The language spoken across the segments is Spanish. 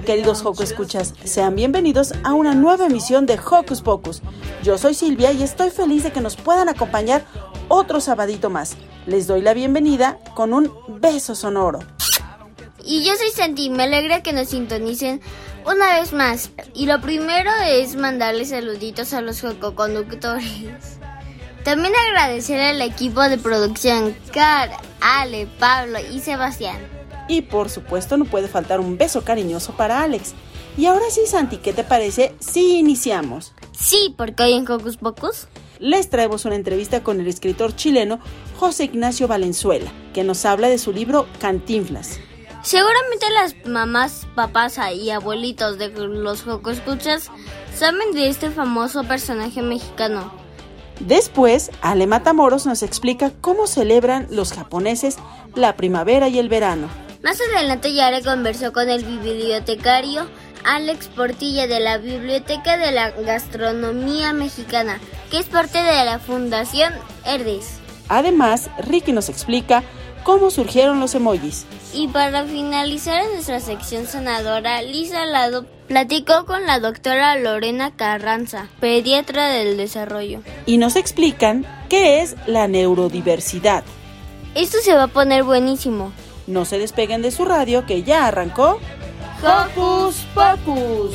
queridos Hocus Escuchas, sean bienvenidos a una nueva emisión de Hocus Pocus. Yo soy Silvia y estoy feliz de que nos puedan acompañar otro sabadito más. Les doy la bienvenida con un beso sonoro. Y yo soy Santi, me alegra que nos sintonicen una vez más. Y lo primero es mandarles saluditos a los jococonductores. También agradecer al equipo de producción, Car, Ale, Pablo y Sebastián. Y por supuesto no puede faltar un beso cariñoso para Alex. Y ahora sí, Santi, ¿qué te parece si iniciamos? Sí, porque hoy en Hocus Pocus les traemos una entrevista con el escritor chileno José Ignacio Valenzuela, que nos habla de su libro Cantinflas. Seguramente las mamás, papás y abuelitos de los Hocus Pocus saben de este famoso personaje mexicano. Después, Ale Matamoros nos explica cómo celebran los japoneses la primavera y el verano. Más adelante Yara conversó con el bibliotecario Alex Portilla de la Biblioteca de la Gastronomía Mexicana, que es parte de la Fundación Herdes. Además, Ricky nos explica cómo surgieron los emojis. Y para finalizar nuestra sección sanadora, Lisa Lado platicó con la doctora Lorena Carranza, pediatra del desarrollo. Y nos explican qué es la neurodiversidad. Esto se va a poner buenísimo. No se despeguen de su radio que ya arrancó. Hocus Pocus.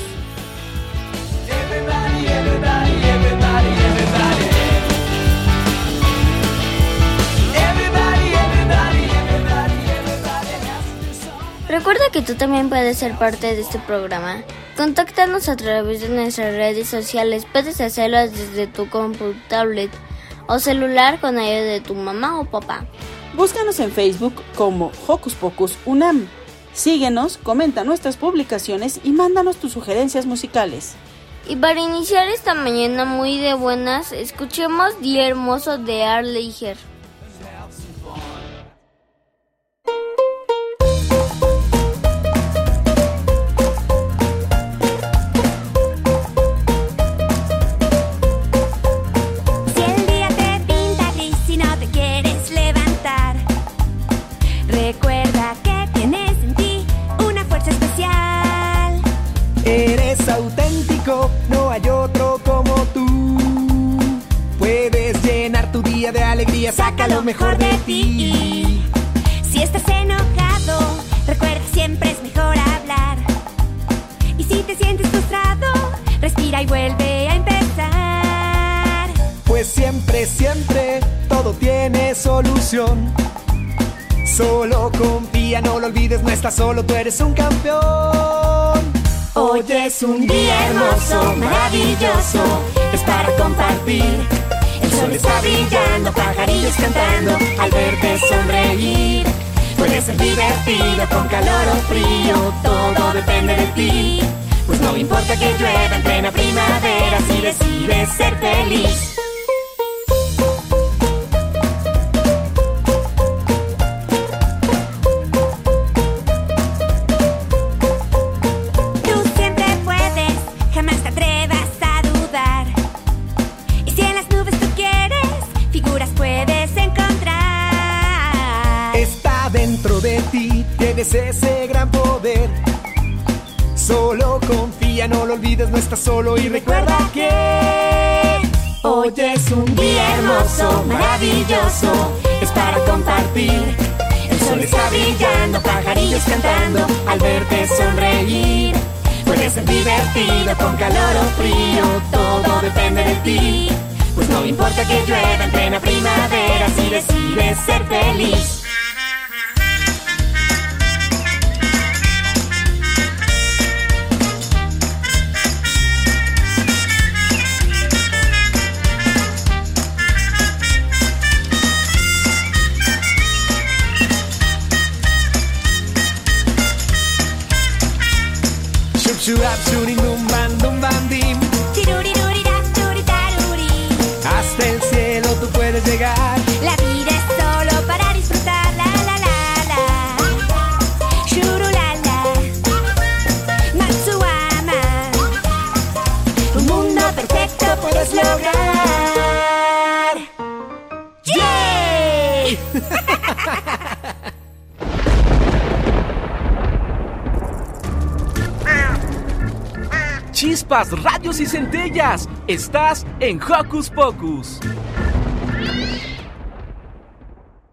Recuerda que tú también puedes ser parte de este programa. Contáctanos a través de nuestras redes sociales. Puedes hacerlo desde tu computador o celular con ayuda de tu mamá o papá. Búscanos en Facebook como Hocus Pocus Unam. Síguenos, comenta nuestras publicaciones y mándanos tus sugerencias musicales. Y para iniciar esta mañana muy de buenas, escuchemos Día Hermoso de Arleiger. Saca lo mejor de ti. Si estás enojado, recuerda siempre es mejor hablar. Y si te sientes frustrado, respira y vuelve a empezar. Pues siempre, siempre, todo tiene solución. Solo confía, no lo olvides, no estás solo, tú eres un campeón. Hoy es un día hermoso, maravilloso, es para compartir el sol está brillando, pajarillos cantando al verte sonreír. Puede ser divertido con calor o frío, todo depende de ti. Pues no importa que llueva en plena primavera si decides ser feliz. No estás solo y recuerda que Hoy es un día hermoso, maravilloso, es para compartir. El sol está brillando, pajarillos cantando, al verte sonreír. Puede ser divertido, con calor o frío, todo depende de ti. Pues no importa que llueva en plena primavera, si decides ser feliz. Estás en Hocus Pocus.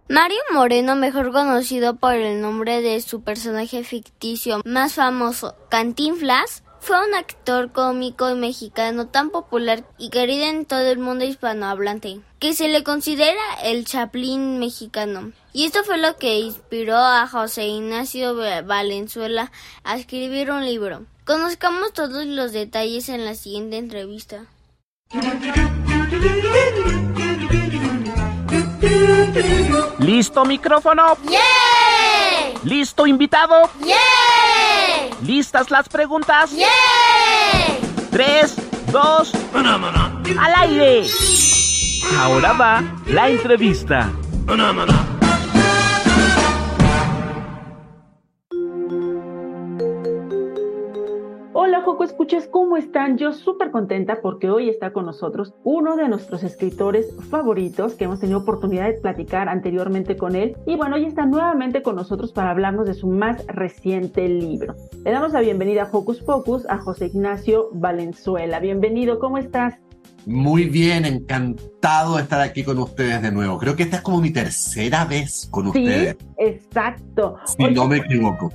Mario Moreno, mejor conocido por el nombre de su personaje ficticio más famoso, Cantinflas, fue un actor cómico y mexicano tan popular y querido en todo el mundo hispanohablante, que se le considera el Chaplin mexicano. Y esto fue lo que inspiró a José Ignacio Valenzuela a escribir un libro. Conozcamos todos los detalles en la siguiente entrevista. ¿Listo micrófono? ¿Listo invitado? ¿Listas las preguntas? Tres, dos, al aire. Ahora va la entrevista. Hola Joco Escuchas, ¿cómo están? Yo súper contenta porque hoy está con nosotros uno de nuestros escritores favoritos que hemos tenido oportunidad de platicar anteriormente con él y bueno, hoy está nuevamente con nosotros para hablarnos de su más reciente libro. Le damos la bienvenida a Hocus Pocus a José Ignacio Valenzuela. Bienvenido, ¿cómo estás? Muy bien, encantado de estar aquí con ustedes de nuevo. Creo que esta es como mi tercera vez con ustedes, Sí, exacto. si Oye, no me equivoco.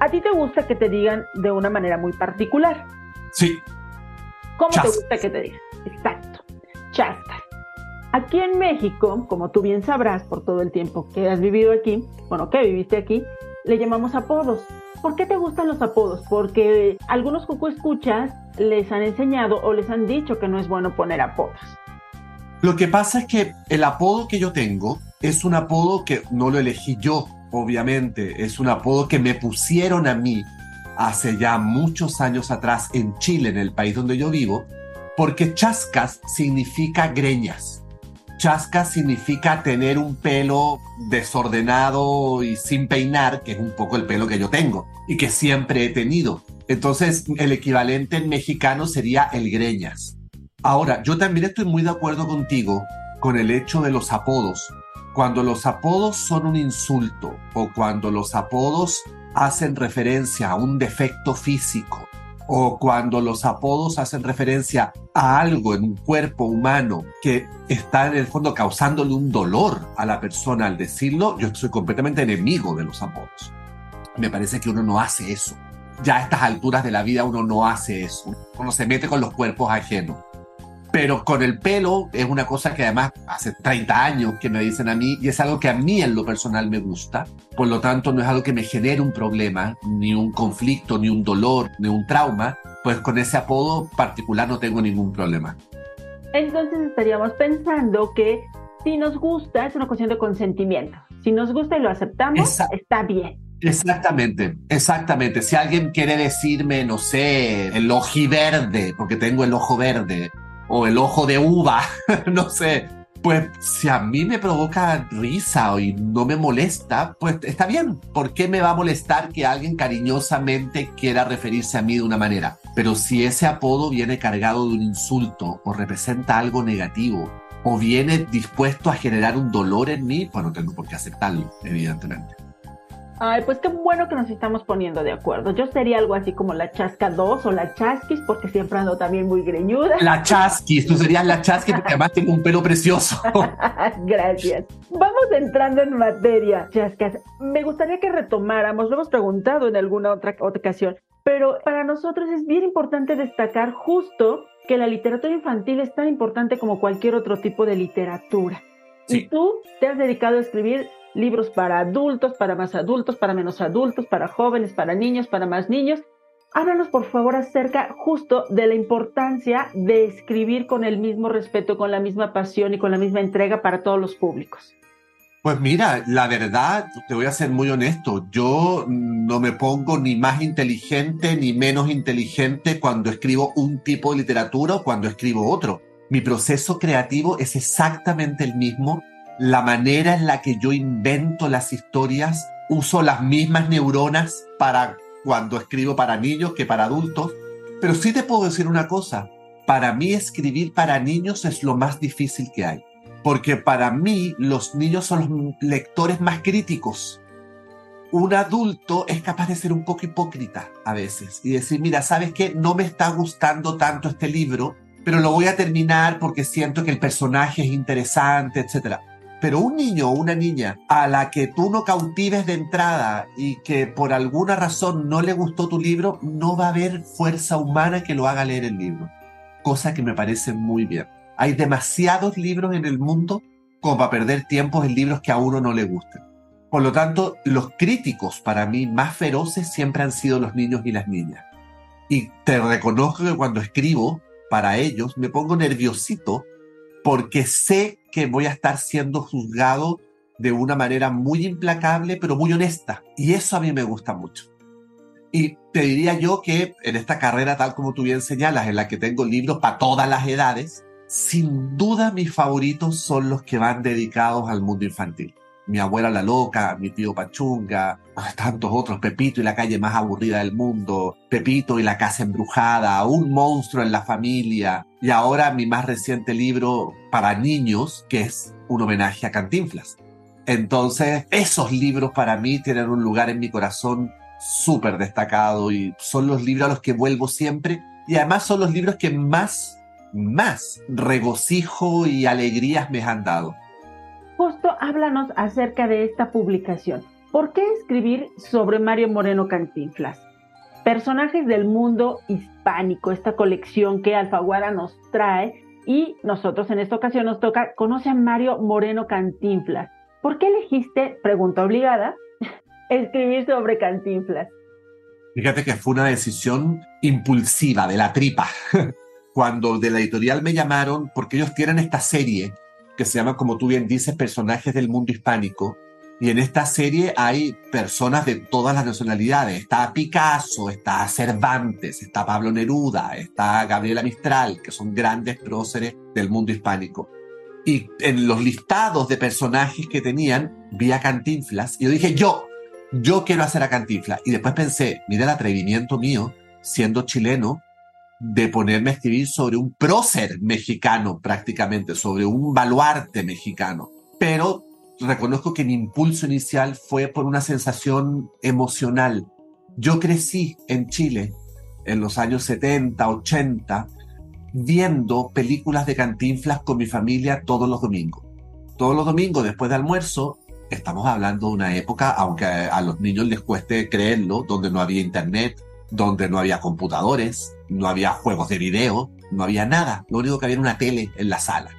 ¿A ti te gusta que te digan de una manera muy particular? Sí, ¿Cómo te gusta que te digan? Exacto. Chascas. Aquí en México, como tú bien sabrás por todo el tiempo que has vivido aquí, bueno, que viviste aquí, le llamamos apodos. ¿Por qué te gustan los apodos? Porque algunos Cucu escuchas les han enseñado o les han dicho que no es bueno poner apodos. lo que pasa es que el apodo que yo tengo es un apodo que no lo elegí yo, obviamente. Es un apodo que me pusieron a mí hace ya muchos años atrás en Chile, en el país donde yo vivo, porque chascas significa greñas. Chascas significa tener un pelo desordenado y sin peinar, que es un poco el pelo que yo tengo y que siempre he tenido. Entonces, el equivalente en mexicano sería el greñas. Ahora, yo también estoy muy de acuerdo contigo con el hecho de los apodos. Cuando los apodos son un insulto o cuando los apodos hacen referencia a un defecto físico o cuando los apodos hacen referencia a algo en un cuerpo humano que está en el fondo causándole un dolor a la persona al decirlo, yo soy completamente enemigo de los apodos. Me parece que uno no hace eso. Ya a estas alturas de la vida uno no hace eso. Uno se mete con los cuerpos ajenos. Pero con el pelo es una cosa que además hace 30 años que me dicen a mí y es algo que a mí en lo personal me gusta. Por lo tanto, no es algo que me genere un problema, ni un conflicto, ni un dolor, ni un trauma. Pues con ese apodo particular no tengo ningún problema. Entonces estaríamos pensando que si nos gusta es una cuestión de consentimiento. Si nos gusta y lo aceptamos, Exacto. está bien. Exactamente, exactamente. Si alguien quiere decirme, no sé, el ojiverde, porque tengo el ojo verde, o el ojo de uva, no sé, pues si a mí me provoca risa y no me molesta, pues está bien. ¿Por qué me va a molestar que alguien cariñosamente quiera referirse a mí de una manera? Pero si ese apodo viene cargado de un insulto o representa algo negativo, o viene dispuesto a generar un dolor en mí, pues no tengo por qué aceptarlo, evidentemente. Ay, pues qué bueno que nos estamos poniendo de acuerdo. Yo sería algo así como la Chasca 2 o la Chasquis, porque siempre ando también muy greñuda. La Chasquis, tú serías la Chasquis porque además tengo un pelo precioso. Gracias. Vamos entrando en materia, Chascas. Me gustaría que retomáramos, lo hemos preguntado en alguna otra ocasión, pero para nosotros es bien importante destacar justo que la literatura infantil es tan importante como cualquier otro tipo de literatura. Y tú te has dedicado a escribir libros para adultos, para más adultos, para menos adultos, para jóvenes, para niños, para más niños. Háblanos por favor acerca justo de la importancia de escribir con el mismo respeto, con la misma pasión y con la misma entrega para todos los públicos. Pues mira, la verdad, te voy a ser muy honesto, yo no me pongo ni más inteligente ni menos inteligente cuando escribo un tipo de literatura o cuando escribo otro. Mi proceso creativo es exactamente el mismo la manera en la que yo invento las historias, uso las mismas neuronas para cuando escribo para niños que para adultos. Pero sí te puedo decir una cosa, para mí escribir para niños es lo más difícil que hay, porque para mí los niños son los lectores más críticos. Un adulto es capaz de ser un poco hipócrita a veces y decir, mira, ¿sabes qué? No me está gustando tanto este libro, pero lo voy a terminar porque siento que el personaje es interesante, etcétera. Pero un niño o una niña a la que tú no cautives de entrada y que por alguna razón no le gustó tu libro, no va a haber fuerza humana que lo haga leer el libro. Cosa que me parece muy bien. Hay demasiados libros en el mundo como para perder tiempo en libros que a uno no le gusten. Por lo tanto, los críticos para mí más feroces siempre han sido los niños y las niñas. Y te reconozco que cuando escribo para ellos me pongo nerviosito porque sé que voy a estar siendo juzgado de una manera muy implacable, pero muy honesta. Y eso a mí me gusta mucho. Y te diría yo que en esta carrera, tal como tú bien señalas, en la que tengo libros para todas las edades, sin duda mis favoritos son los que van dedicados al mundo infantil mi abuela la loca, mi tío Pachunga, tantos otros, Pepito y la calle más aburrida del mundo, Pepito y la casa embrujada, un monstruo en la familia, y ahora mi más reciente libro para niños, que es un homenaje a Cantinflas. Entonces, esos libros para mí tienen un lugar en mi corazón súper destacado y son los libros a los que vuelvo siempre. Y además son los libros que más, más regocijo y alegrías me han dado justo háblanos acerca de esta publicación. ¿Por qué escribir sobre Mario Moreno Cantinflas? Personajes del mundo hispánico, esta colección que Alfaguara nos trae y nosotros en esta ocasión nos toca, conoce a Mario Moreno Cantinflas. ¿Por qué elegiste, pregunta obligada, escribir sobre Cantinflas? Fíjate que fue una decisión impulsiva, de la tripa. Cuando de la editorial me llamaron, porque ellos tienen esta serie que se llama, como tú bien dices, Personajes del Mundo Hispánico. Y en esta serie hay personas de todas las nacionalidades. Está Picasso, está Cervantes, está Pablo Neruda, está Gabriela Mistral, que son grandes próceres del mundo hispánico. Y en los listados de personajes que tenían, vi a Cantinflas y dije, yo, yo quiero hacer a Cantinflas. Y después pensé, mira el atrevimiento mío, siendo chileno, de ponerme a escribir sobre un prócer mexicano prácticamente, sobre un baluarte mexicano. Pero reconozco que mi impulso inicial fue por una sensación emocional. Yo crecí en Chile en los años 70, 80, viendo películas de cantinflas con mi familia todos los domingos. Todos los domingos después de almuerzo, estamos hablando de una época, aunque a los niños les cueste creerlo, donde no había internet, donde no había computadores, no había juegos de video, no había nada. Lo único que había era una tele en la sala.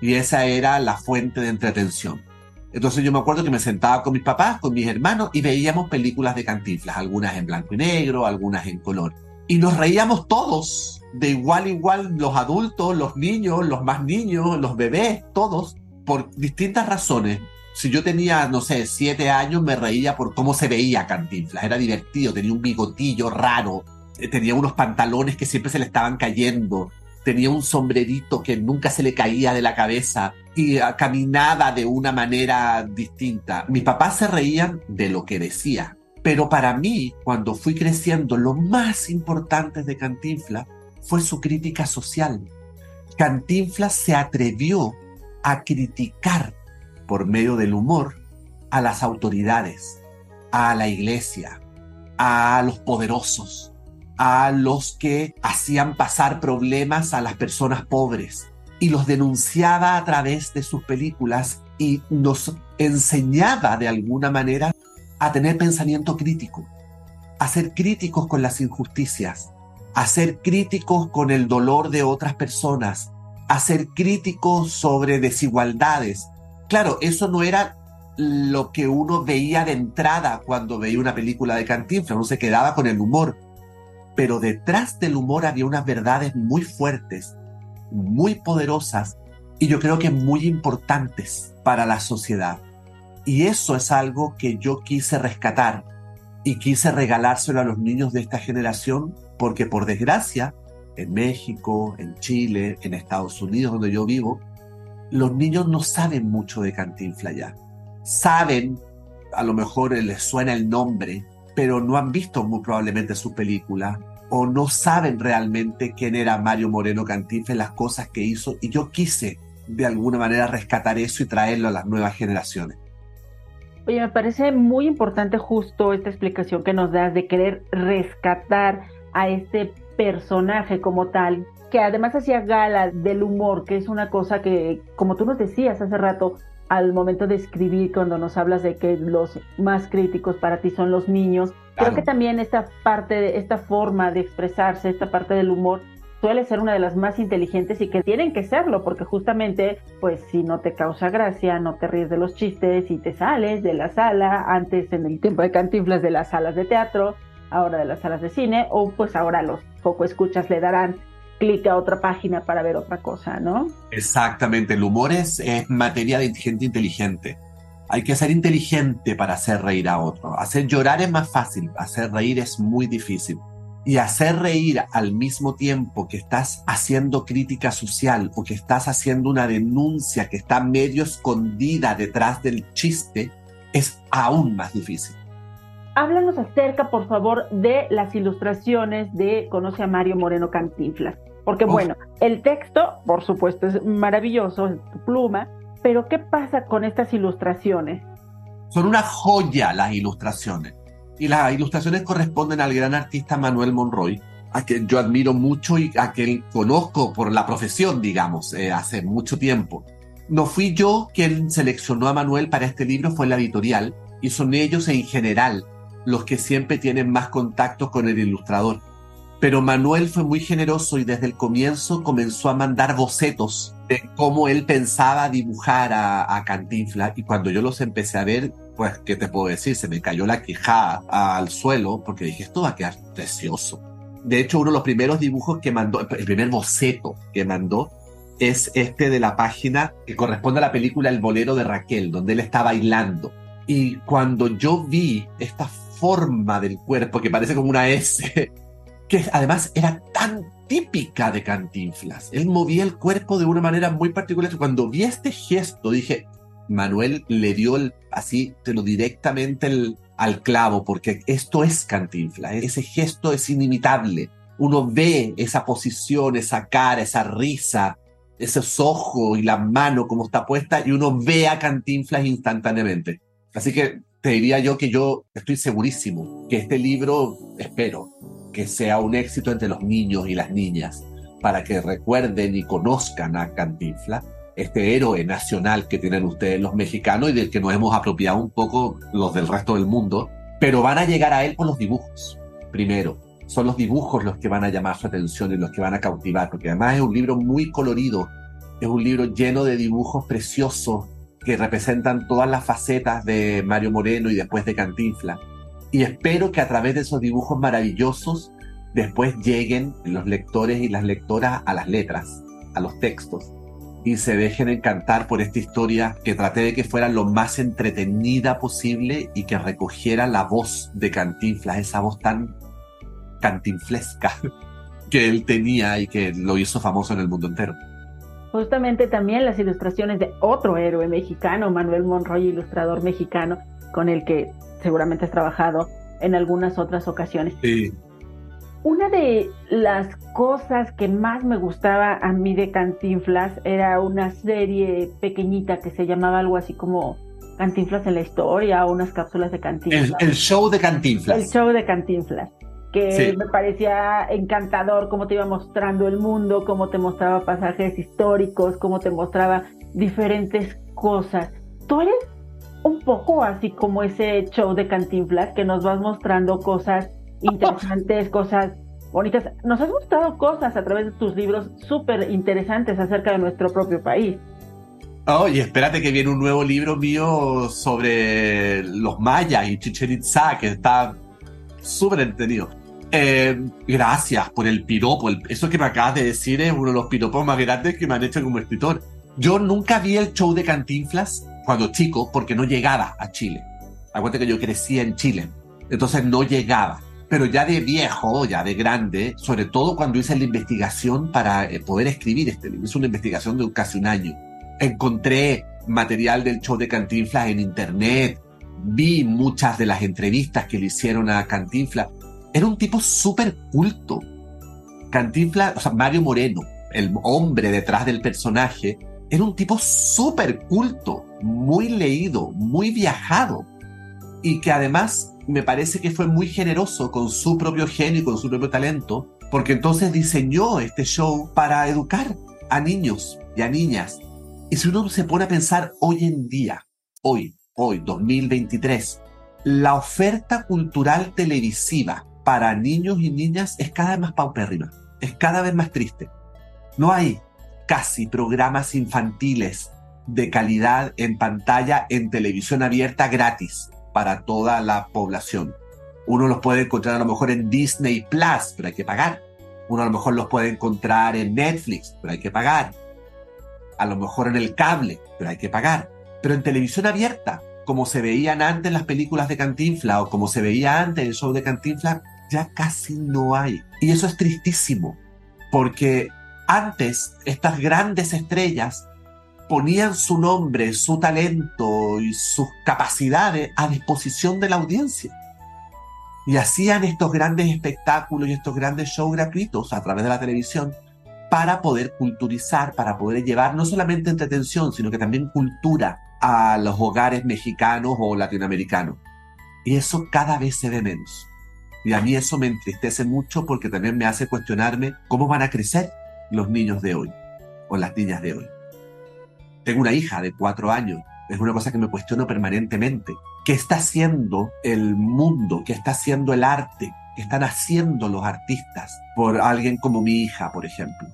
Y esa era la fuente de entretención. Entonces yo me acuerdo que me sentaba con mis papás, con mis hermanos, y veíamos películas de cantinflas, algunas en blanco y negro, algunas en color. Y nos reíamos todos, de igual igual, los adultos, los niños, los más niños, los bebés, todos, por distintas razones si yo tenía, no sé, siete años, me reía por cómo se veía Cantinflas. Era divertido, tenía un bigotillo raro, tenía unos pantalones que siempre se le estaban cayendo, tenía un sombrerito que nunca se le caía de la cabeza y ah, caminaba de una manera distinta. Mis papás se reían de lo que decía, pero para mí, cuando fui creciendo, lo más importante de Cantinflas fue su crítica social. Cantinflas se atrevió a criticar por medio del humor a las autoridades. a la iglesia, a los poderosos, a los que hacían pasar problemas a las personas pobres y los denunciaba a través de sus películas y nos enseñaba de alguna manera a tener pensamiento crítico, a ser críticos con las injusticias, a ser críticos con el dolor de otras personas, a ser críticos sobre desigualdades. Claro, eso no era lo que uno veía de entrada cuando veía una película de Cantinflas, uno se quedaba con el humor, pero detrás del humor había unas verdades muy fuertes, muy poderosas y yo creo que muy importantes para la sociedad. Y eso es algo que yo quise rescatar y quise regalárselo a los niños de esta generación porque por desgracia, en México, en Chile, en Estados Unidos, donde yo vivo, los niños no saben mucho de Cantinflas ya. Saben, a lo mejor les suena el nombre, pero no han visto muy probablemente su película o no saben realmente quién era Mario Moreno Cantinflas, las cosas que hizo, y yo quise de alguna manera rescatar eso y traerlo a las nuevas generaciones. Oye, me parece muy importante justo esta explicación que nos das de querer rescatar a este personaje como tal, que además hacía gala del humor, que es una cosa que, como tú nos decías hace rato, al momento de escribir, cuando nos hablas de que los más críticos para ti son los niños, creo que también esta parte, esta forma de expresarse, esta parte del humor, suele ser una de las más inteligentes y que tienen que serlo, porque justamente, pues si no te causa gracia, no te ríes de los chistes y te sales de la sala, antes en el tiempo de cantinflas de las salas de teatro, ahora de las salas de cine, o pues ahora los poco escuchas le darán clic a otra página para ver otra cosa, ¿no? Exactamente, el humor es, es materia de gente inteligente. Hay que ser inteligente para hacer reír a otro. Hacer llorar es más fácil, hacer reír es muy difícil. Y hacer reír al mismo tiempo que estás haciendo crítica social o que estás haciendo una denuncia que está medio escondida detrás del chiste es aún más difícil háblanos acerca, por favor, de las ilustraciones de Conoce a Mario Moreno Cantinflas. Porque bueno, el texto, por supuesto, es maravilloso, es tu pluma, pero ¿qué pasa con estas ilustraciones? Son una joya las ilustraciones. Y las ilustraciones corresponden al gran artista Manuel Monroy, a quien yo admiro mucho y a quien conozco por la profesión, digamos, eh, hace mucho tiempo. No fui yo quien seleccionó a Manuel para este libro, fue la editorial, y son ellos en general los que siempre tienen más contacto con el ilustrador. Pero Manuel fue muy generoso y desde el comienzo comenzó a mandar bocetos de cómo él pensaba dibujar a, a Cantinflas. Y cuando yo los empecé a ver, pues, ¿qué te puedo decir? Se me cayó la quejada al suelo porque dije, esto va a quedar precioso. De hecho, uno de los primeros dibujos que mandó, el primer boceto que mandó, es este de la página que corresponde a la película El bolero de Raquel, donde él está bailando. Y cuando yo vi esta forma del cuerpo que parece como una S, que además era tan típica de Cantinflas. Él movía el cuerpo de una manera muy particular. Cuando vi este gesto dije, Manuel le dio así, te lo directamente al clavo, porque esto es Cantinflas. Ese gesto es inimitable. Uno ve esa posición, esa cara, esa risa, esos ojos y la mano como está puesta y uno ve a Cantinflas instantáneamente. Así que te diría yo que yo estoy segurísimo que este libro, espero, que sea un éxito entre los niños y las niñas, para que recuerden y conozcan a Cantinflas, este héroe nacional que tienen ustedes los mexicanos y del que nos hemos apropiado un poco los del resto del mundo, pero van a llegar a él por los dibujos, primero. Son los dibujos los que van a llamar su atención y los que van a cautivar, porque además es un libro muy colorido, es un libro lleno de dibujos preciosos, que representan todas las facetas de Mario Moreno y después de Cantinfla. Y espero que a través de esos dibujos maravillosos después lleguen los lectores y las lectoras a las letras, a los textos, y se dejen encantar por esta historia que traté de que fuera lo más entretenida posible y que recogiera la voz de Cantinflas, esa voz tan cantinflesca que él tenía y que lo hizo famoso en el mundo entero. Justamente también las ilustraciones de otro héroe mexicano, Manuel Monroy, ilustrador mexicano, con el que seguramente has trabajado en algunas otras ocasiones. Sí. Una de las cosas que más me gustaba a mí de Cantinflas era una serie pequeñita que se llamaba algo así como Cantinflas en la historia o unas cápsulas de Cantinflas. El, el show de Cantinflas. El show de Cantinflas. Que Sí. me parecía encantador cómo te iba mostrando el mundo, cómo te mostraba pasajes históricos, cómo te mostraba diferentes cosas. Tú eres un poco así como ese show de Cantinflas que nos vas mostrando cosas interesantes, cosas bonitas. Nos has mostrado cosas a través de tus libros súper interesantes acerca de nuestro propio país. Oye, espérate que viene un nuevo libro mío sobre los mayas y Chichen Itza, que está súper entretenido. Eh, gracias por el piropo. Eso que me acabas de decir es uno de los piropos más grandes que me han hecho como escritor. Yo nunca vi el show de Cantinflas cuando chico porque no llegaba a Chile. Acuérdate que yo crecía en Chile. Entonces no llegaba. Pero ya de viejo, ya de grande, sobre todo cuando hice la investigación para eh, poder escribir este libro, hice una investigación de casi un año encontré material del show de Cantinflas en internet, vi muchas de las entrevistas que le hicieron a Cantinflas. Era un tipo súper culto. Cantinflas, o sea, Mario Moreno, el hombre detrás del personaje, era un tipo súper culto, muy leído, muy viajado. Y que además me parece que fue muy generoso con su propio genio y con su propio talento, porque entonces diseñó este show para educar a niños y a niñas y si uno se pone a pensar hoy en día, hoy, hoy, 2023, la oferta cultural televisiva para niños y niñas es cada vez más paupérrima, es cada vez más triste. No hay casi programas infantiles de calidad en pantalla en televisión abierta gratis para toda la población. Uno los puede encontrar a lo mejor en Disney Plus, pero hay que pagar. Uno a lo mejor los puede encontrar en Netflix, pero hay que pagar a lo mejor en el cable, pero hay que pagar. Pero en televisión abierta, como se veían antes las películas de Cantinflas o como se veía antes el show de Cantinflas, ya casi no hay. Y eso es tristísimo, porque antes estas grandes estrellas ponían su nombre, su talento y sus capacidades a disposición de la audiencia. Y hacían estos grandes espectáculos y estos grandes shows gratuitos a través de la televisión para poder culturizar, para poder llevar no solamente entretención, sino que también cultura a los hogares mexicanos o latinoamericanos. Y eso cada vez se ve menos. Y a mí eso me entristece mucho porque también me hace cuestionarme cómo van a crecer los niños de hoy o las niñas de hoy. Tengo una hija de cuatro años. Es una cosa que me cuestiono permanentemente. ¿Qué está haciendo el mundo? ¿Qué está haciendo el arte? ¿Qué están haciendo los artistas por alguien como mi hija, por ejemplo?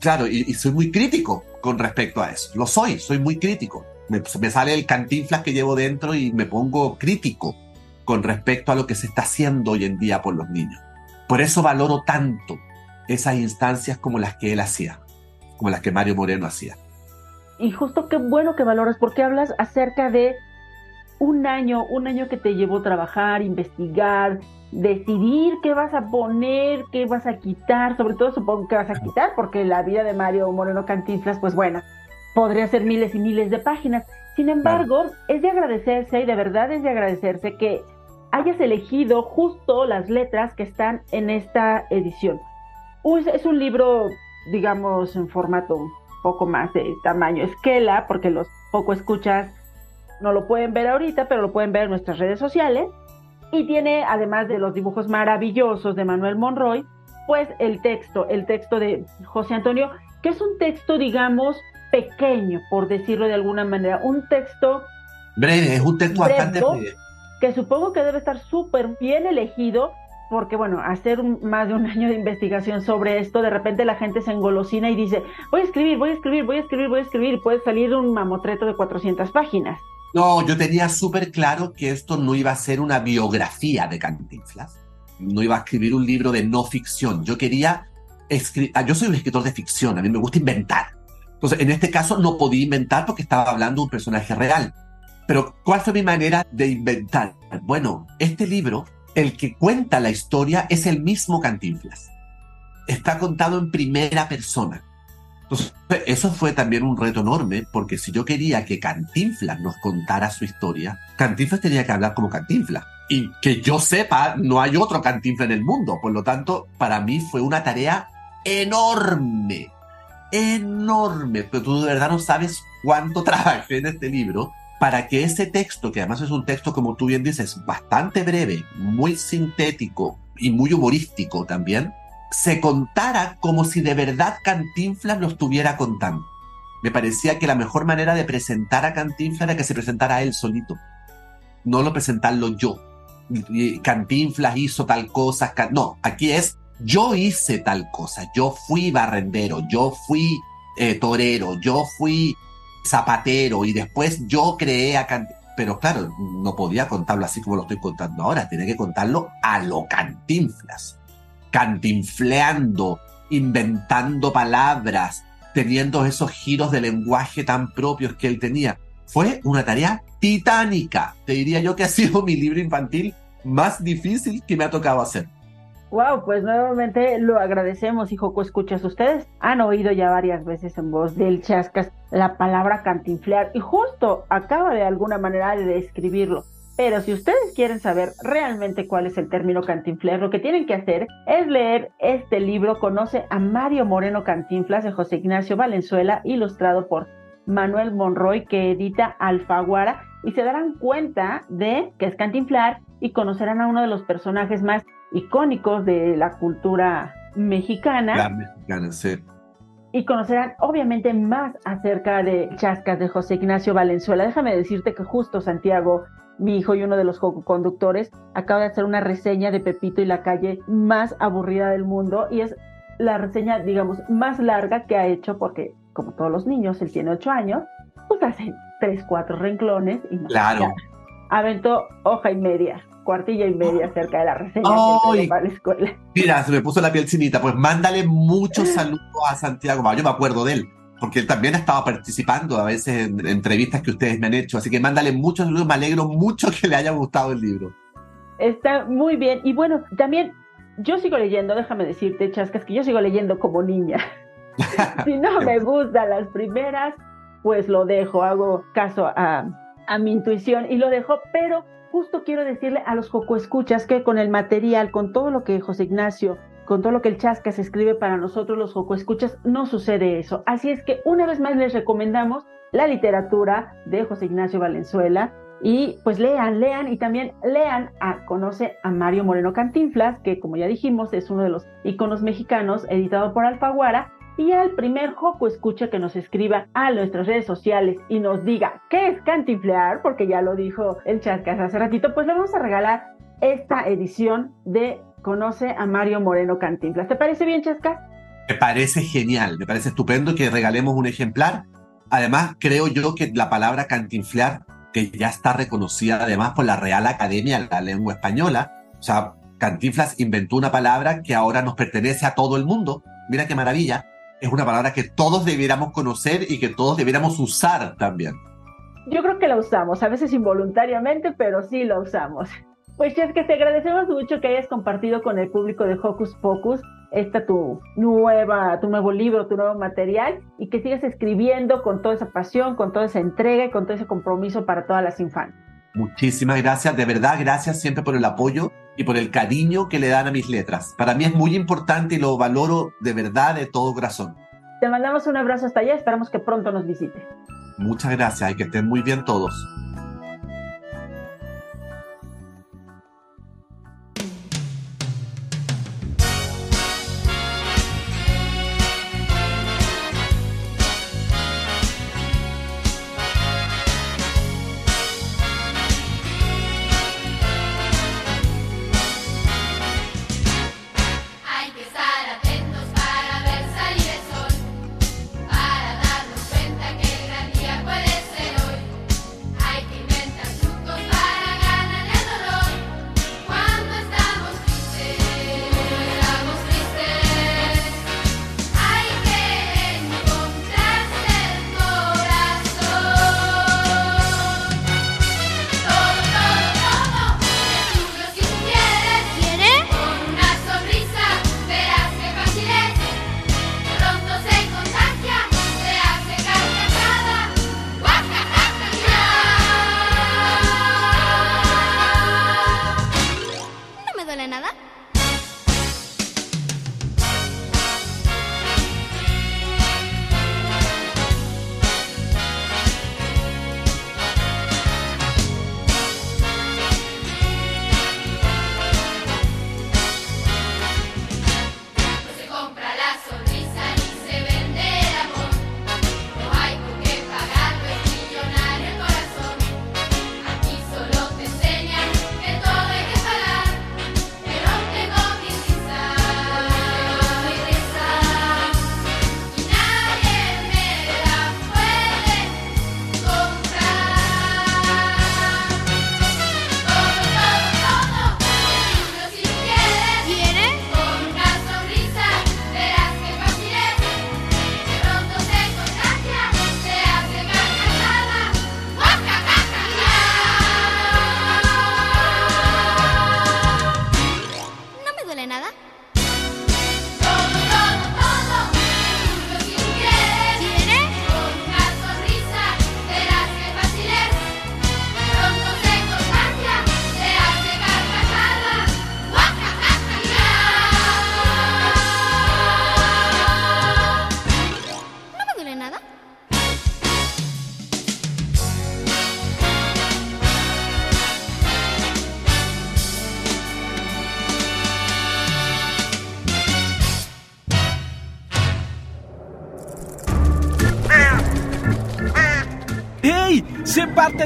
Claro, y, soy muy crítico con respecto a eso. Lo soy, soy muy crítico. Me, me sale el cantinflas que llevo dentro y me pongo crítico con respecto a lo que se está haciendo hoy en día por los niños. Por eso valoro tanto esas instancias como las que él hacía, como las que Mario Moreno hacía. Y justo qué bueno que valoras, porque hablas acerca de un año, un año que te llevó trabajar, investigar, decidir qué vas a poner, qué vas a quitar, sobre todo supongo que vas a quitar, porque la vida de Mario Moreno Cantinflas, pues bueno, podría ser miles y miles de páginas. Sin embargo, es de agradecerse y de verdad es de agradecerse que hayas elegido justo las letras que están en esta edición. Es un libro, digamos, en formato un poco más de tamaño esquela, porque los poco escuchas no lo pueden ver ahorita, pero lo pueden ver en nuestras redes sociales. Y tiene, además de los dibujos maravillosos de Manuel Monroy, pues el texto, el texto de José Antonio, que es un texto, digamos, pequeño, por decirlo de alguna manera, un texto Breve, es un texto bastante Breve. breve. que supongo que debe estar súper bien elegido, porque bueno, hacer un- más de un año de investigación sobre esto, de repente la gente se engolosina y dice, voy a escribir, voy a escribir, voy a escribir, voy a escribir, y puede salir un mamotreto de 400 páginas. No, yo tenía súper claro que esto no iba a ser una biografía de Cantinflas. No iba a escribir un libro de no ficción. Yo quería escribir. Yo soy un escritor de ficción, a mí me gusta inventar. Entonces, en este caso no podía inventar porque estaba hablando de un personaje real. Pero, ¿cuál fue mi manera de inventar? Bueno, este libro, el que cuenta la historia es el mismo Cantinflas. Está contado en primera persona. Entonces, eso fue también un reto enorme, porque si yo quería que Cantinflas nos contara su historia, Cantinflas tenía que hablar como Cantinflas. Y que yo sepa, no hay otro Cantinflas en el mundo. Por lo tanto, para mí fue una tarea enorme. Enorme. Pero tú de verdad no sabes cuánto trabajé en este libro para que ese texto, que además es un texto, como tú bien dices, bastante breve, muy sintético y muy humorístico también, se contara como si de verdad Cantinflas lo estuviera contando. Me parecía que la mejor manera de presentar a Cantinflas era que se presentara a él solito, no lo presentarlo yo. Cantinflas hizo tal cosa, no, aquí es yo hice tal cosa, yo fui barrendero, yo fui eh, torero, yo fui zapatero y después yo creé a Cantinflas. Pero claro, no podía contarlo así como lo estoy contando ahora, tiene que contarlo a lo Cantinflas cantinfleando, inventando palabras, teniendo esos giros de lenguaje tan propios que él tenía. Fue una tarea titánica. Te diría yo que ha sido mi libro infantil más difícil que me ha tocado hacer. Wow, pues nuevamente lo agradecemos, hijo. Escuchas, ustedes han oído ya varias veces en voz del Chascas la palabra cantinflear y justo acaba de alguna manera de describirlo. Pero si ustedes quieren saber realmente cuál es el término cantinflas, lo que tienen que hacer es leer este libro, Conoce a Mario Moreno Cantinflas de José Ignacio Valenzuela, ilustrado por Manuel Monroy, que edita Alfaguara, y se darán cuenta de que es cantinflar y conocerán a uno de los personajes más icónicos de la cultura mexicana. La mexicana, sí. Y conocerán obviamente más acerca de Chascas de José Ignacio Valenzuela. Déjame decirte que justo Santiago mi hijo y uno de los conductores acaba de hacer una reseña de Pepito y la calle más aburrida del mundo y es la reseña, digamos, más larga que ha hecho porque, como todos los niños, él tiene ocho años, pues hace tres, cuatro renclones y claro. aventó hoja y media, cuartilla y media acerca de la reseña que para la escuela. Mira, se me puso la piel chinita, pues mándale muchos saludos a Santiago, yo me acuerdo de él porque él también ha estado participando a veces en, entrevistas que ustedes me han hecho, así que mándale muchos saludos, me alegro mucho que le haya gustado el libro. Está muy bien, y bueno, también yo sigo leyendo, déjame decirte, Chascas, que yo sigo leyendo como niña. si no me gustan las primeras, pues lo dejo, hago caso a, a mi intuición y lo dejo, pero justo quiero decirle a los Joco Escuchas que con el material, con todo lo que José Ignacio con todo lo que el Chascas escribe para nosotros los Joco Escuchas, no sucede eso. Así es que una vez más les recomendamos la literatura de José Ignacio Valenzuela y pues lean, lean y también lean a Conoce a Mario Moreno Cantinflas, que como ya dijimos es uno de los iconos mexicanos editado por Alfaguara. Y al primer Joco Escucha que nos escriba a nuestras redes sociales y nos diga qué es cantinflear, porque ya lo dijo el Chascas hace ratito, pues le vamos a regalar esta edición de conoce a Mario Moreno Cantinflas. ¿Te parece bien, Chasca? Me parece genial, me parece estupendo que regalemos un ejemplar. Además, creo yo que la palabra cantinflar, que ya está reconocida además por la Real Academia de la Lengua Española, o sea, Cantinflas inventó una palabra que ahora nos pertenece a todo el mundo. Mira qué maravilla. Es una palabra que todos debiéramos conocer y que todos debiéramos usar también. Yo creo que la usamos, a veces involuntariamente, pero sí la usamos. Pues es que te agradecemos mucho que hayas compartido con el público de Hocus Pocus esta tu nueva, tu nuevo libro, tu nuevo material y que sigas escribiendo con toda esa pasión, con toda esa entrega y con todo ese compromiso para todas las infancias. Muchísimas gracias, de verdad, gracias siempre por el apoyo y por el cariño que le dan a mis letras. Para mí es muy importante y lo valoro de verdad de todo corazón. Te mandamos un abrazo hasta allá, esperamos que pronto nos visite. Muchas gracias y que estén muy bien todos.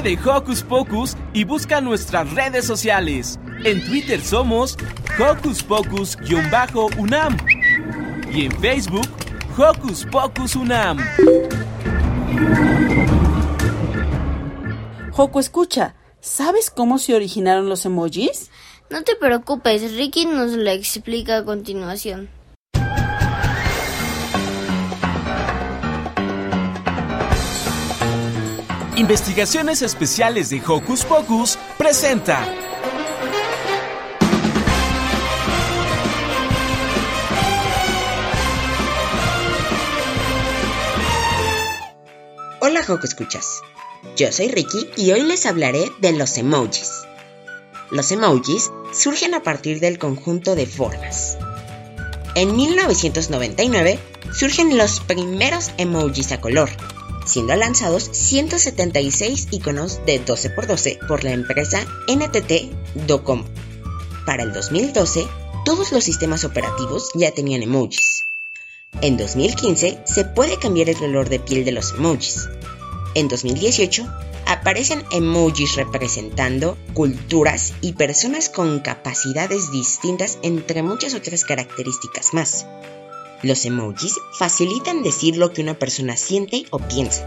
De Hocus Pocus y busca nuestras redes sociales. En Twitter somos Hocus Pocus-UNAM y en Facebook Hocus Pocus UNAM. Joco, escucha, ¿sabes cómo se originaron los emojis? No te preocupes, Ricky nos lo explica a continuación. Investigaciones Especiales de Hocus Pocus presenta. Hola Joco Escuchas. Yo soy Ricky y hoy les hablaré de los emojis. Los emojis surgen a partir del conjunto de formas. En 1999 surgen los primeros emojis a color, siendo lanzados 176 iconos de 12x12 por la empresa NTT Docom. Para el 2012, todos los sistemas operativos ya tenían emojis. En 2015 se puede cambiar el color de piel de los emojis. En 2018 aparecen emojis representando culturas y personas con capacidades distintas entre muchas otras características más. Los emojis facilitan decir lo que una persona siente o piensa.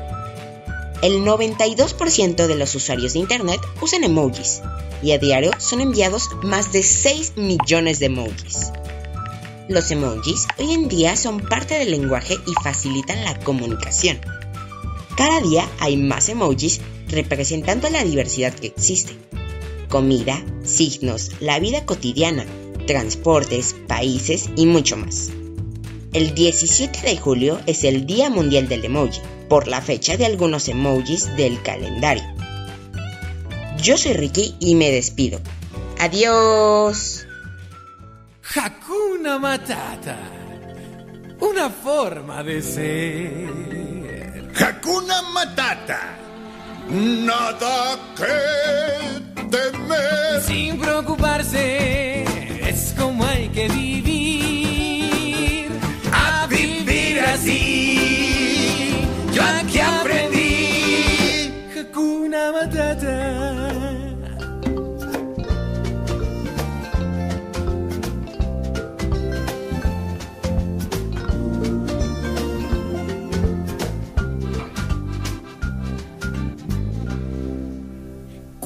El 92% de los usuarios de Internet usan emojis y a diario son enviados más de 6 millones de emojis. Los emojis hoy en día son parte del lenguaje y facilitan la comunicación. Cada día hay más emojis representando la diversidad que existe. Comida, signos, la vida cotidiana, transportes, países y mucho más. El 17 de julio es el Día Mundial del Emoji, por la fecha de algunos emojis del calendario. Yo soy Ricky y me despido. Adiós. Hakuna Matata. Una forma de ser. Hakuna Matata. Nada que temer. Sin preocuparse, es como hay que vivir.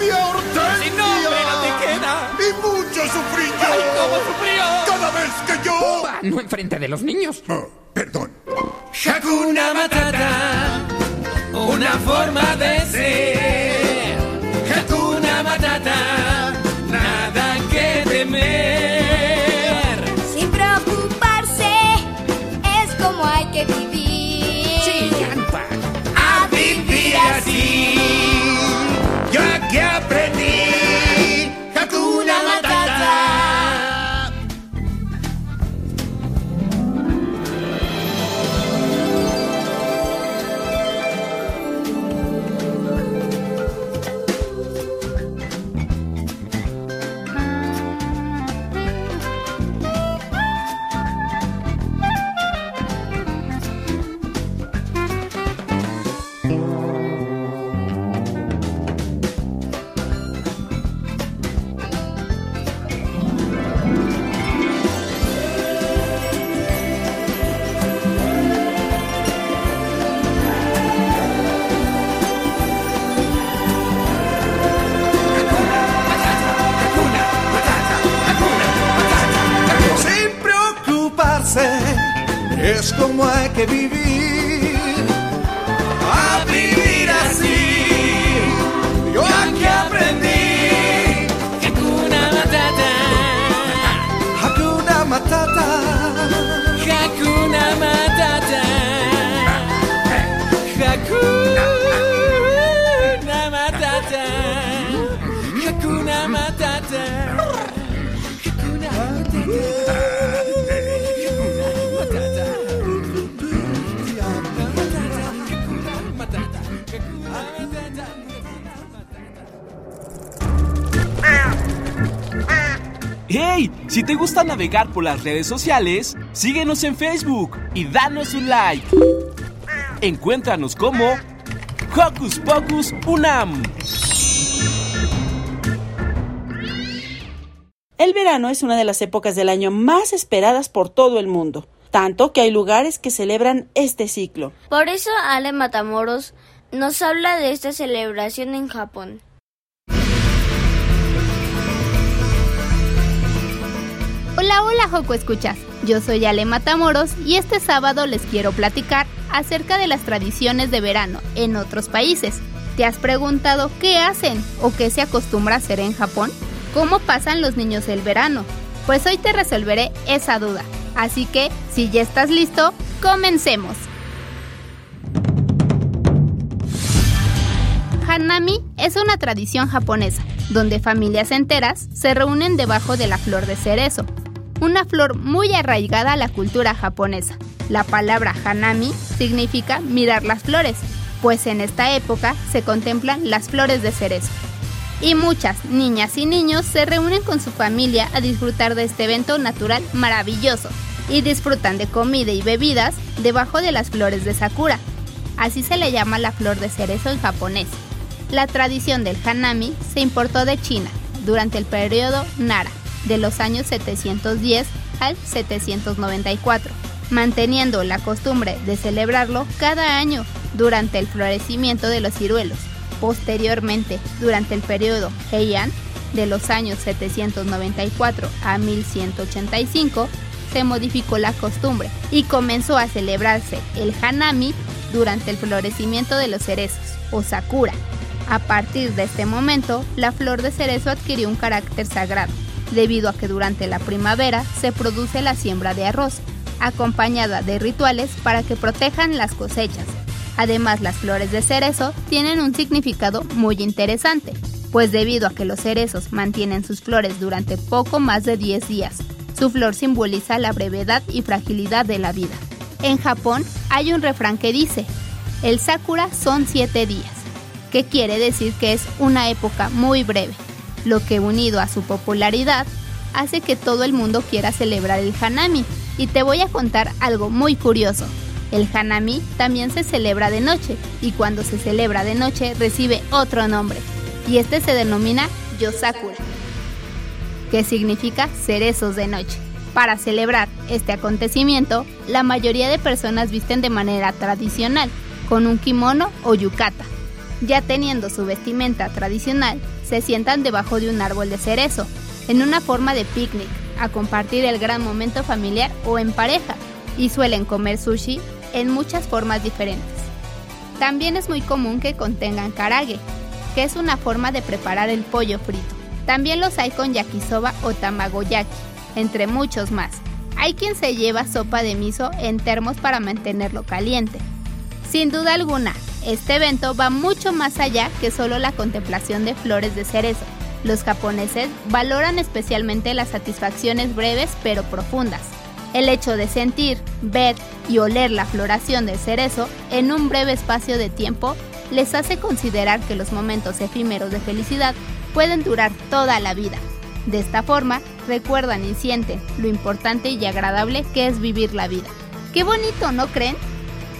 Mi nombre cambió a Hortensia. Sin nombre no te queda. Y mucho sufrí yo. ¡Ay, cómo sufrió! Cada vez que yo... Ah, no enfrente de los niños. Oh, perdón. Hakuna Matata, una forma de ser. es como hay que vivir. A vivir así, yo aquí aprendí. Hakuna Matata. Hakuna Matata. Si te gusta navegar por las redes sociales, síguenos en Facebook y danos un like. Encuéntranos como Hocus Pocus Unam. El verano es una de las épocas del año más esperadas por todo el mundo, tanto que hay lugares que celebran este ciclo. Por eso Ale Matamoros nos habla de esta celebración en Japón. Hola, hola Joco Escuchas. Yo soy Ale Matamoros y este sábado les quiero platicar acerca de las tradiciones de verano en otros países. ¿Te has preguntado qué hacen o qué se acostumbra hacer en Japón? ¿Cómo pasan los niños el verano? Pues hoy te resolveré esa duda. Así que, si ya estás listo, comencemos. Hanami es una tradición japonesa, donde familias enteras se reúnen debajo de la flor de cerezo, una flor muy arraigada a la cultura japonesa. La palabra hanami significa mirar las flores, pues en esta época se contemplan las flores de cerezo. Y muchas niñas y niños se reúnen con su familia a disfrutar de este evento natural maravilloso y disfrutan de comida y bebidas debajo de las flores de sakura. Así se le llama la flor de cerezo en japonés. La tradición del hanami se importó de China durante el periodo Nara, de los años 710 al 794, manteniendo la costumbre de celebrarlo cada año durante el florecimiento de los ciruelos. Posteriormente, durante el periodo Heian, de los años 794 a 1185, se modificó la costumbre y comenzó a celebrarse el Hanami durante el florecimiento de los cerezos, o Sakura. A partir de este momento, la flor de cerezo adquirió un carácter sagrado debido a que durante la primavera se produce la siembra de arroz, acompañada de rituales para que protejan las cosechas. Además, las flores de cerezo tienen un significado muy interesante, pues debido a que los cerezos mantienen sus flores durante poco más de 10 días, su flor simboliza la brevedad y fragilidad de la vida. En Japón hay un refrán que dice, el sakura son 7 días, que quiere decir que es una época muy breve lo que unido a su popularidad hace que todo el mundo quiera celebrar el Hanami. Y te voy a contar algo muy curioso. El Hanami también se celebra de noche y cuando se celebra de noche recibe otro nombre y este se denomina Yosakura, que significa cerezos de noche. Para celebrar este acontecimiento, la mayoría de personas visten de manera tradicional, con un kimono o yukata. Ya teniendo su vestimenta tradicional, se sientan debajo de un árbol de cerezo, en una forma de picnic, a compartir el gran momento familiar o en pareja, y suelen comer sushi en muchas formas diferentes. También es muy común que contengan karage, que es una forma de preparar el pollo frito. También los hay con yakisoba o tamagoyaki, entre muchos más. Hay quien se lleva sopa de miso en termos para mantenerlo caliente. Sin duda alguna, este evento va mucho más allá que solo la contemplación de flores de cerezo. Los japoneses valoran especialmente las satisfacciones breves pero profundas. El hecho de sentir, ver y oler la floración del cerezo en un breve espacio de tiempo les hace considerar que los momentos efímeros de felicidad pueden durar toda la vida. De esta forma, recuerdan y sienten lo importante y agradable que es vivir la vida. Qué bonito, ¿no creen?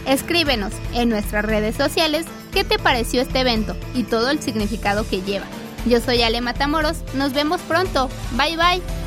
Escríbenos en nuestras redes sociales qué te pareció este evento y todo el significado que lleva. Yo soy Ale Matamoros, nos vemos pronto. Bye bye.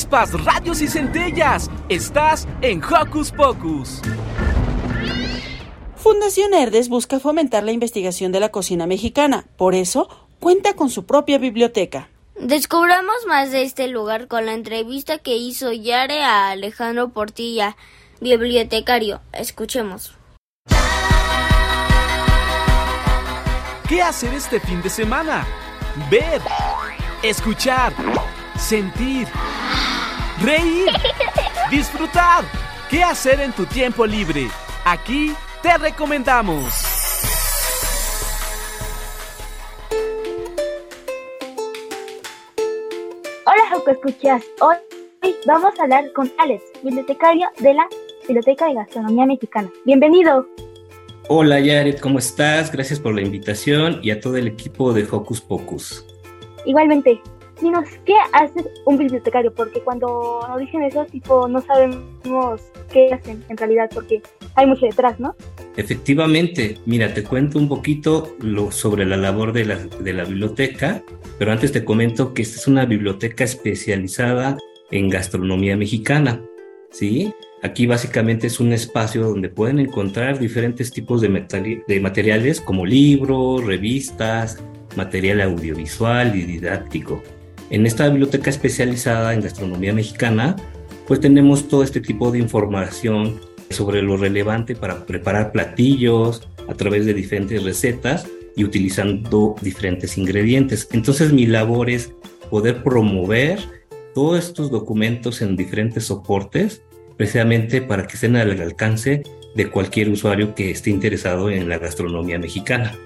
Chispas, radios y centellas. Estás en Hocus Pocus. Fundación Herdes busca fomentar la investigación de la cocina mexicana. Por eso, cuenta con su propia biblioteca. Descubramos más de este lugar con la entrevista que hizo Yare a Alejandro Portilla, bibliotecario. Escuchemos. ¿Qué hacer este fin de semana? Ver, escuchar, sentir, reír, disfrutar. ¿Qué hacer en tu tiempo libre? Aquí te recomendamos. Hola, Joco Escuchas. Hoy vamos a hablar con Alex, bibliotecario de la Biblioteca de Gastronomía Mexicana. Bienvenido. Hola Yaret, ¿cómo estás? Gracias por la invitación y a todo el equipo de Hocus Pocus. Igualmente, dinos, ¿qué hace un bibliotecario? Porque cuando nos dicen eso, tipo, no sabemos qué hacen en realidad, porque hay mucho detrás, ¿no? Efectivamente, mira, te cuento un poquito lo, sobre la labor de la, de la biblioteca, pero antes te comento que esta es una biblioteca especializada en gastronomía mexicana, ¿sí? Aquí básicamente es un espacio donde pueden encontrar diferentes tipos de, de materiales como libros, revistas, material audiovisual y didáctico. En esta biblioteca especializada en gastronomía mexicana, pues tenemos todo este tipo de información sobre lo relevante para preparar platillos a través de diferentes recetas y utilizando diferentes ingredientes. Entonces mi labor es poder promover todos estos documentos en diferentes soportes, precisamente para que estén al alcance de cualquier usuario que esté interesado en la gastronomía mexicana.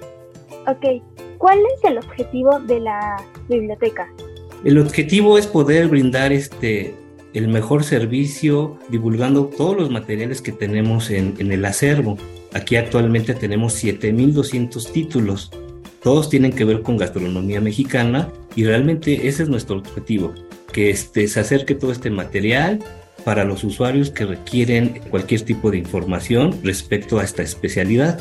Ok, ¿cuál es el objetivo de la biblioteca? El objetivo es poder brindar este el mejor servicio divulgando todos los materiales que tenemos en, en el acervo. Aquí actualmente tenemos 7.200 títulos. Todos tienen que ver con gastronomía mexicana y realmente ese es nuestro objetivo, que este, se acerque todo este material para los usuarios que requieren cualquier tipo de información respecto a esta especialidad.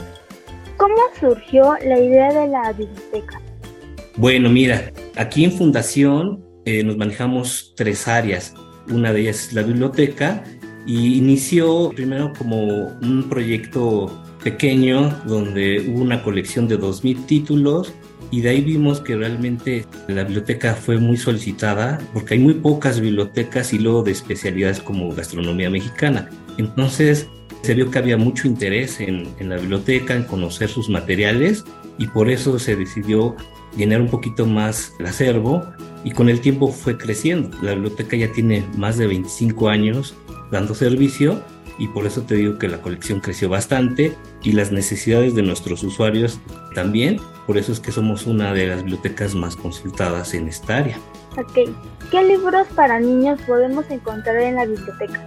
¿Cómo surgió la idea de la biblioteca? Bueno, mira, aquí en Fundación eh, nos manejamos tres áreas. Una de ellas es la biblioteca y inició primero como un proyecto pequeño donde hubo una colección de 2.000 títulos y de ahí vimos que realmente la biblioteca fue muy solicitada porque hay muy pocas bibliotecas y luego de especialidades como gastronomía mexicana. Entonces se vio que había mucho interés en, en la biblioteca, en conocer sus materiales y por eso se decidió llenar un poquito más el acervo y con el tiempo fue creciendo. La biblioteca ya tiene más de 25 años dando servicio y por eso te digo que la colección creció bastante y las necesidades de nuestros usuarios también. Por eso es que somos una de las bibliotecas más consultadas en esta área. Ok, ¿qué libros para niños podemos encontrar en la biblioteca?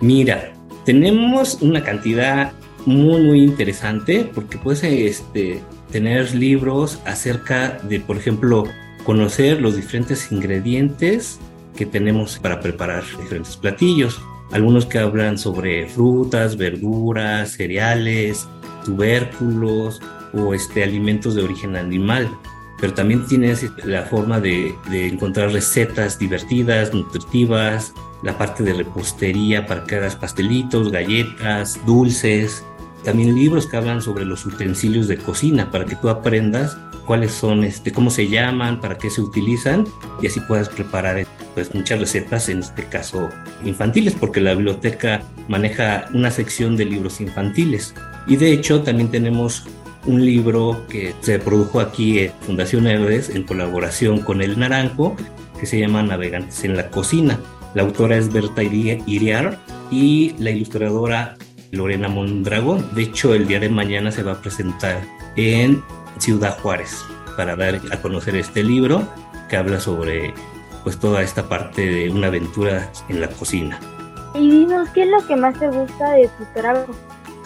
Mira, tenemos una cantidad muy muy interesante porque puedes este, tener libros acerca de, por ejemplo, conocer los diferentes ingredientes que tenemos para preparar diferentes platillos. Algunos que hablan sobre frutas, verduras, cereales, tubérculos o este, alimentos de origen animal. Pero también tienes la forma de, de encontrar recetas divertidas, nutritivas, la parte de repostería para que hagas pastelitos, galletas, dulces, también libros que hablan sobre los utensilios de cocina para que tú aprendas cuáles son, este, cómo se llaman, para qué se utilizan y así puedas preparar pues, muchas recetas, en este caso infantiles, porque la biblioteca maneja una sección de libros infantiles. Y de hecho también tenemos un libro que se produjo aquí en Fundación Herdes en colaboración con El Naranjo, que se llama Navegantes en la Cocina. La autora es Berta Iriar y la ilustradora Lorena Mondragón. De hecho, el día de mañana se va a presentar en Ciudad Juárez para dar a conocer este libro que habla sobre pues toda esta parte de una aventura en la cocina. Y dinos, ¿qué es lo que más te gusta de tu trabajo?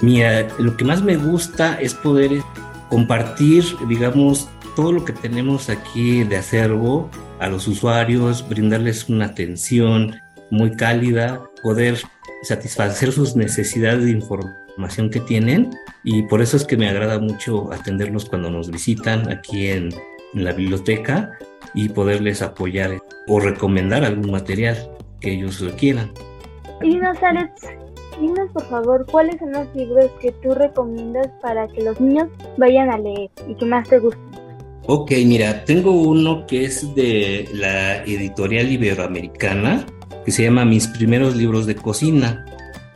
Mira, lo que más me gusta es poder compartir, digamos, todo lo que tenemos aquí de acervo a los usuarios, brindarles una atención muy cálida, poder satisfacer sus necesidades de información que tienen y por eso es que me agrada mucho atenderlos cuando nos visitan aquí en, en la biblioteca y poderles apoyar o recomendar algún material. que ellos requieran. Y dinos, Alex, dinos por favor, ¿cuáles son los libros que tú recomiendas para que los niños vayan a leer y que más te gusten? Ok, mira, tengo uno que es de la editorial iberoamericana, que se llama Mis primeros libros de cocina.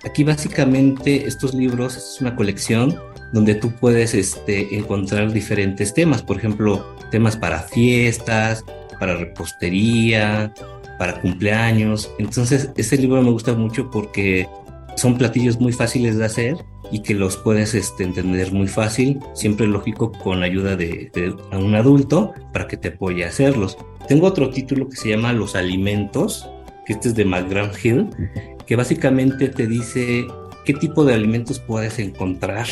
Aquí básicamente estos libros es una colección donde tú puedes este, encontrar diferentes temas, por ejemplo, temas para fiestas, para repostería, para cumpleaños. Entonces, este libro me gusta mucho porque son platillos muy fáciles de hacer y que los puedes este, entender muy fácil, siempre lógico con la ayuda de, un adulto para que te apoye a hacerlos. Tengo otro título que se llama Los alimentos, que este es de McGraw Hill, que básicamente te dice qué tipo de alimentos puedes encontrar,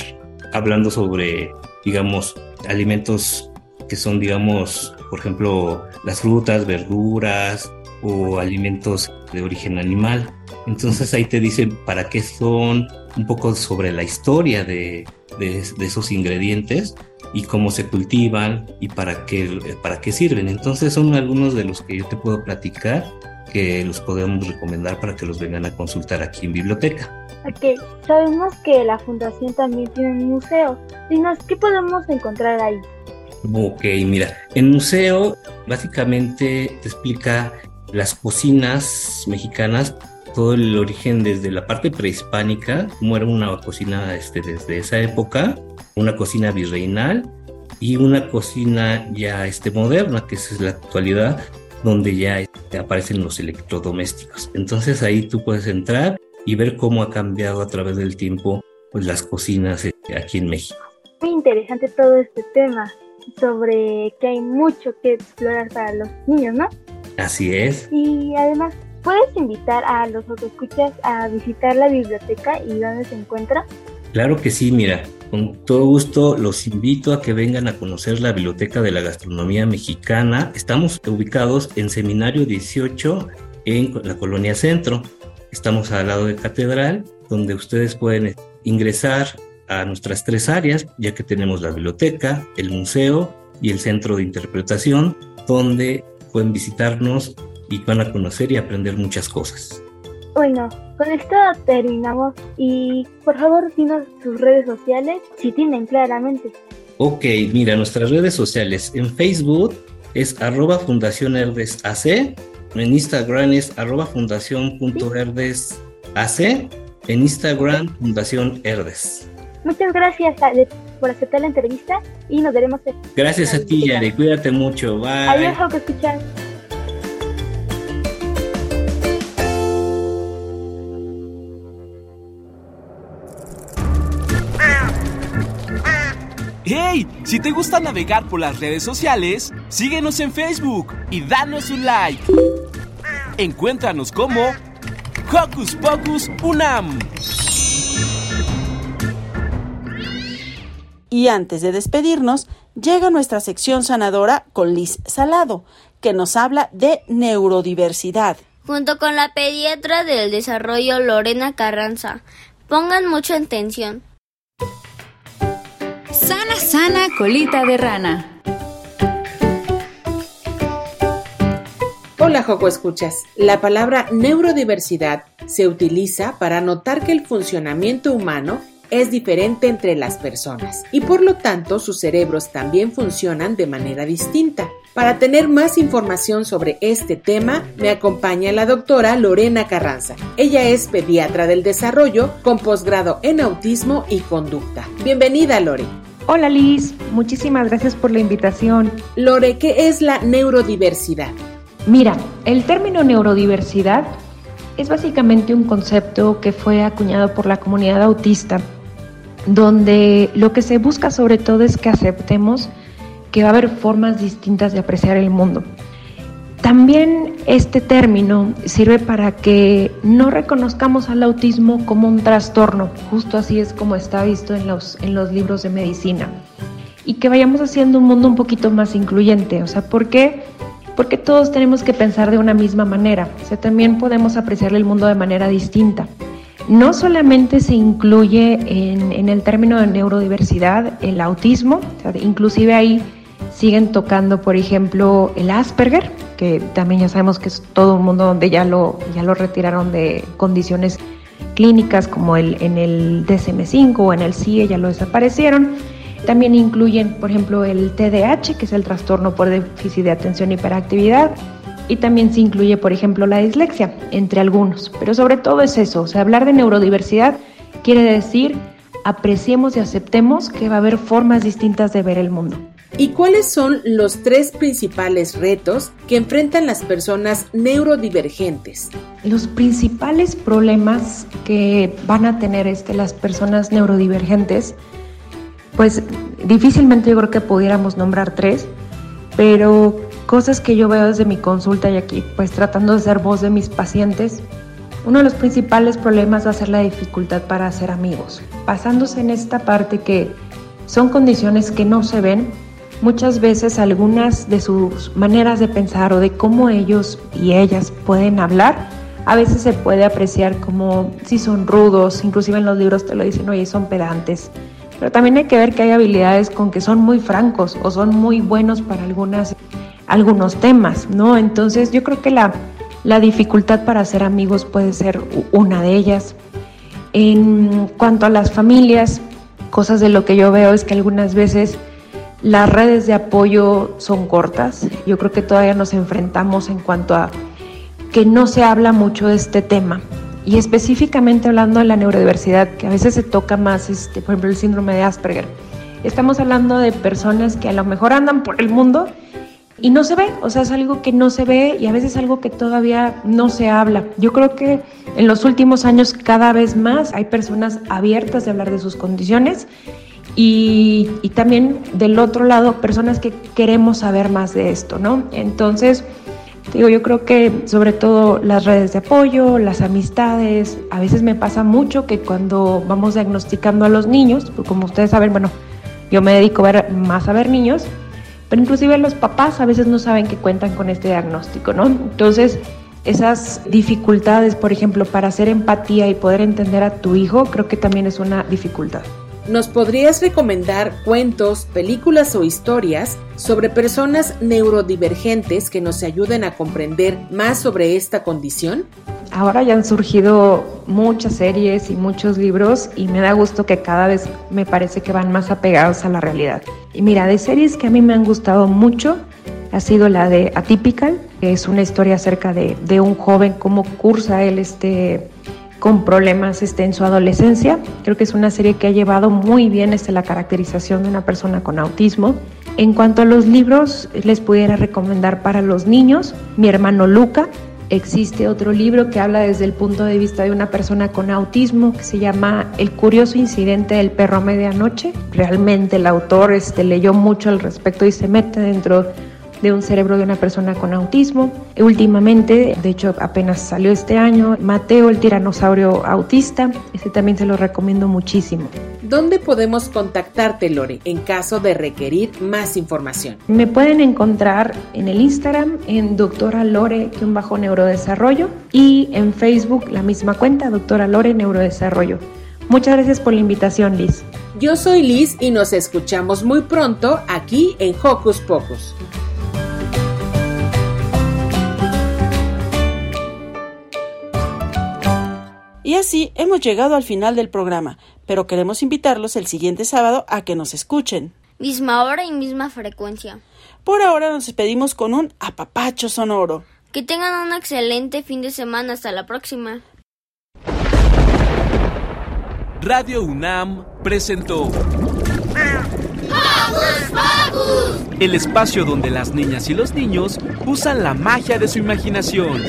hablando sobre, digamos, alimentos que son, digamos, por ejemplo, las frutas, verduras o alimentos de origen animal. Entonces ahí te dicen para qué son, un poco sobre la historia de, de, de, esos ingredientes y cómo se cultivan y para qué, para qué sirven. Entonces son algunos de los que yo te puedo platicar que los podemos recomendar para que los vengan a consultar aquí en biblioteca. Ok, sabemos que la fundación también tiene un museo. Dinos, ¿qué podemos encontrar ahí? Ok, mira, el museo básicamente te explica las cocinas mexicanas, todo el origen desde la parte prehispánica, cómo era una cocina este, desde esa época, una cocina virreinal y una cocina ya este, moderna, que es la actualidad, donde ya este, aparecen los electrodomésticos. Entonces ahí tú puedes entrar y ver cómo ha cambiado a través del tiempo pues, las cocinas este, aquí en México. Muy interesante todo este tema sobre que hay mucho que explorar para los niños, ¿no? Así es. Y además, ¿puedes invitar a los que escuchas a visitar la biblioteca y dónde se encuentra? Claro que sí, mira, con todo gusto los invito a que vengan a conocer la Biblioteca de la Gastronomía Mexicana. Estamos ubicados en Seminario 18 en la Colonia Centro. Estamos al lado de Catedral, donde ustedes pueden ingresar a nuestras tres áreas, ya que tenemos la biblioteca, el museo y el centro de interpretación, donde pueden visitarnos y van a conocer y aprender muchas cosas. Bueno, con esto terminamos y por favor dinos sus redes sociales si tienen claramente. Ok, mira, nuestras redes sociales en Facebook es arroba Fundación Herdes AC, en Instagram es arroba fundación.herdesac, en Instagram Fundación Herdes. Muchas gracias Ale, por aceptar la entrevista y nos veremos. Gracias a ti, Yare. Cuídate mucho. Bye. Adiós, que escuchar. ¡Hey! Si te gusta navegar por las redes sociales, síguenos en Facebook y danos un like. Encuéntranos como Hocus Pocus Unam. Y antes de despedirnos, llega nuestra sección sanadora con Liz Salado, que nos habla de neurodiversidad. Junto con la pediatra del desarrollo Lorena Carranza. Pongan mucha atención. Sana, colita de rana. Hola, Joco Escuchas. La palabra neurodiversidad se utiliza para notar que el funcionamiento humano es diferente entre las personas y por lo tanto sus cerebros también funcionan de manera distinta. Para tener más información sobre este tema, me acompaña la doctora Lorena Carranza. Ella es pediatra del desarrollo con posgrado en autismo y conducta. Bienvenida, Lore. Hola Liz, muchísimas gracias por la invitación. Lore, ¿qué es la neurodiversidad? Mira, el término neurodiversidad es básicamente un concepto que fue acuñado por la comunidad autista, donde lo que se busca sobre todo es que aceptemos que va a haber formas distintas de apreciar el mundo. También este término sirve para que no reconozcamos al autismo como un trastorno, justo así es como está visto en los, en los libros de medicina, y que vayamos haciendo un mundo un poquito más incluyente. O sea, ¿por qué? Porque todos tenemos que pensar de una misma manera, o sea, también podemos apreciar el mundo de manera distinta. No solamente se incluye en, en el término de neurodiversidad el autismo, inclusive ahí siguen tocando, por ejemplo, el Asperger, que también ya sabemos que es todo un mundo donde ya lo, ya lo retiraron de condiciones clínicas como el, en el DSM5 o en el CIE ya lo desaparecieron. También incluyen, por ejemplo, el TDAH, que es el trastorno por déficit de atención y hiperactividad, y también se incluye, por ejemplo, la dislexia, entre algunos. Pero sobre todo es eso, hablar de neurodiversidad quiere decir apreciemos y aceptemos que va a haber formas distintas de ver el mundo. ¿Y cuáles son los tres principales retos que enfrentan las personas neurodivergentes? Los principales problemas que van a tener este, las personas neurodivergentes, pues difícilmente yo creo que pudiéramos nombrar tres, pero cosas que yo veo desde mi consulta y aquí pues tratando de ser voz de mis pacientes, uno de los principales problemas va a ser la dificultad para hacer amigos. Pasándose en esta parte que son condiciones que no se ven, muchas veces algunas de sus maneras de pensar o de cómo ellos y ellas pueden hablar, a veces se puede apreciar como si son rudos, inclusive en los libros te lo dicen, oye, son pedantes. Pero también hay que ver que hay habilidades con que son muy francos o son muy buenos para algunas, algunos temas, ¿no? Entonces yo creo que la la dificultad para hacer amigos puede ser una de ellas. En cuanto a las familias, cosas de lo que yo veo es que algunas veces las redes de apoyo son cortas. Yo creo que todavía nos enfrentamos en cuanto a que no se habla mucho de este tema. Y específicamente hablando de la neurodiversidad, que a veces se toca más, este, por ejemplo, el síndrome de Asperger. Estamos hablando de personas que a lo mejor andan por el mundo y no se ve, o sea, es algo que no se ve y a veces algo que todavía no se habla. Yo creo que en los últimos años cada vez más hay personas abiertas de hablar de sus condiciones y, también del otro lado personas que queremos saber más de esto, ¿no? Entonces, digo, yo creo que sobre todo las redes de apoyo, las amistades, a veces me pasa mucho que cuando vamos diagnosticando a los niños, como ustedes saben, bueno, yo me dedico más a ver niños, pero inclusive los papás a veces no saben que cuentan con este diagnóstico, ¿no? Entonces, esas dificultades, por ejemplo, para hacer empatía y poder entender a tu hijo, creo que también es una dificultad. ¿Nos podrías recomendar cuentos, películas o historias sobre personas neurodivergentes que nos ayuden a comprender más sobre esta condición? Ahora ya han surgido muchas series y muchos libros y me da gusto que cada vez me parece que van más apegados a la realidad. Y mira, de series que a mí me han gustado mucho ha sido la de Atypical, que es una historia acerca de, de un joven, cómo cursa él este con problemas este, en su adolescencia. Creo que es una serie que ha llevado muy bien este, la caracterización de una persona con autismo. En cuanto a los libros, les pudiera recomendar para los niños Mi hermano Luca. Existe otro libro que habla desde el punto de vista de una persona con autismo que se llama El curioso incidente del perro a medianoche. Realmente el autor este, leyó mucho al respecto y se mete dentro de un cerebro de una persona con autismo. Últimamente, de hecho apenas salió este año, Mateo el tiranosaurio autista, ese también se lo recomiendo muchísimo. ¿Dónde podemos contactarte, Lore, en caso de requerir más información? Me pueden encontrar en el Instagram en doctora Lore-neurodesarrollo y en Facebook la misma cuenta, doctora Lore Neurodesarrollo. Muchas gracias por la invitación, Liz. Yo soy Liz y nos escuchamos muy pronto aquí en Hocus Pocus. Y así hemos llegado al final del programa, pero queremos invitarlos el siguiente sábado a que nos escuchen. Misma hora y misma frecuencia. Por ahora nos despedimos con un apapacho sonoro. Que tengan un excelente fin de semana. Hasta la próxima. Radio UNAM presentó el espacio donde las niñas y los niños usan la magia de su imaginación.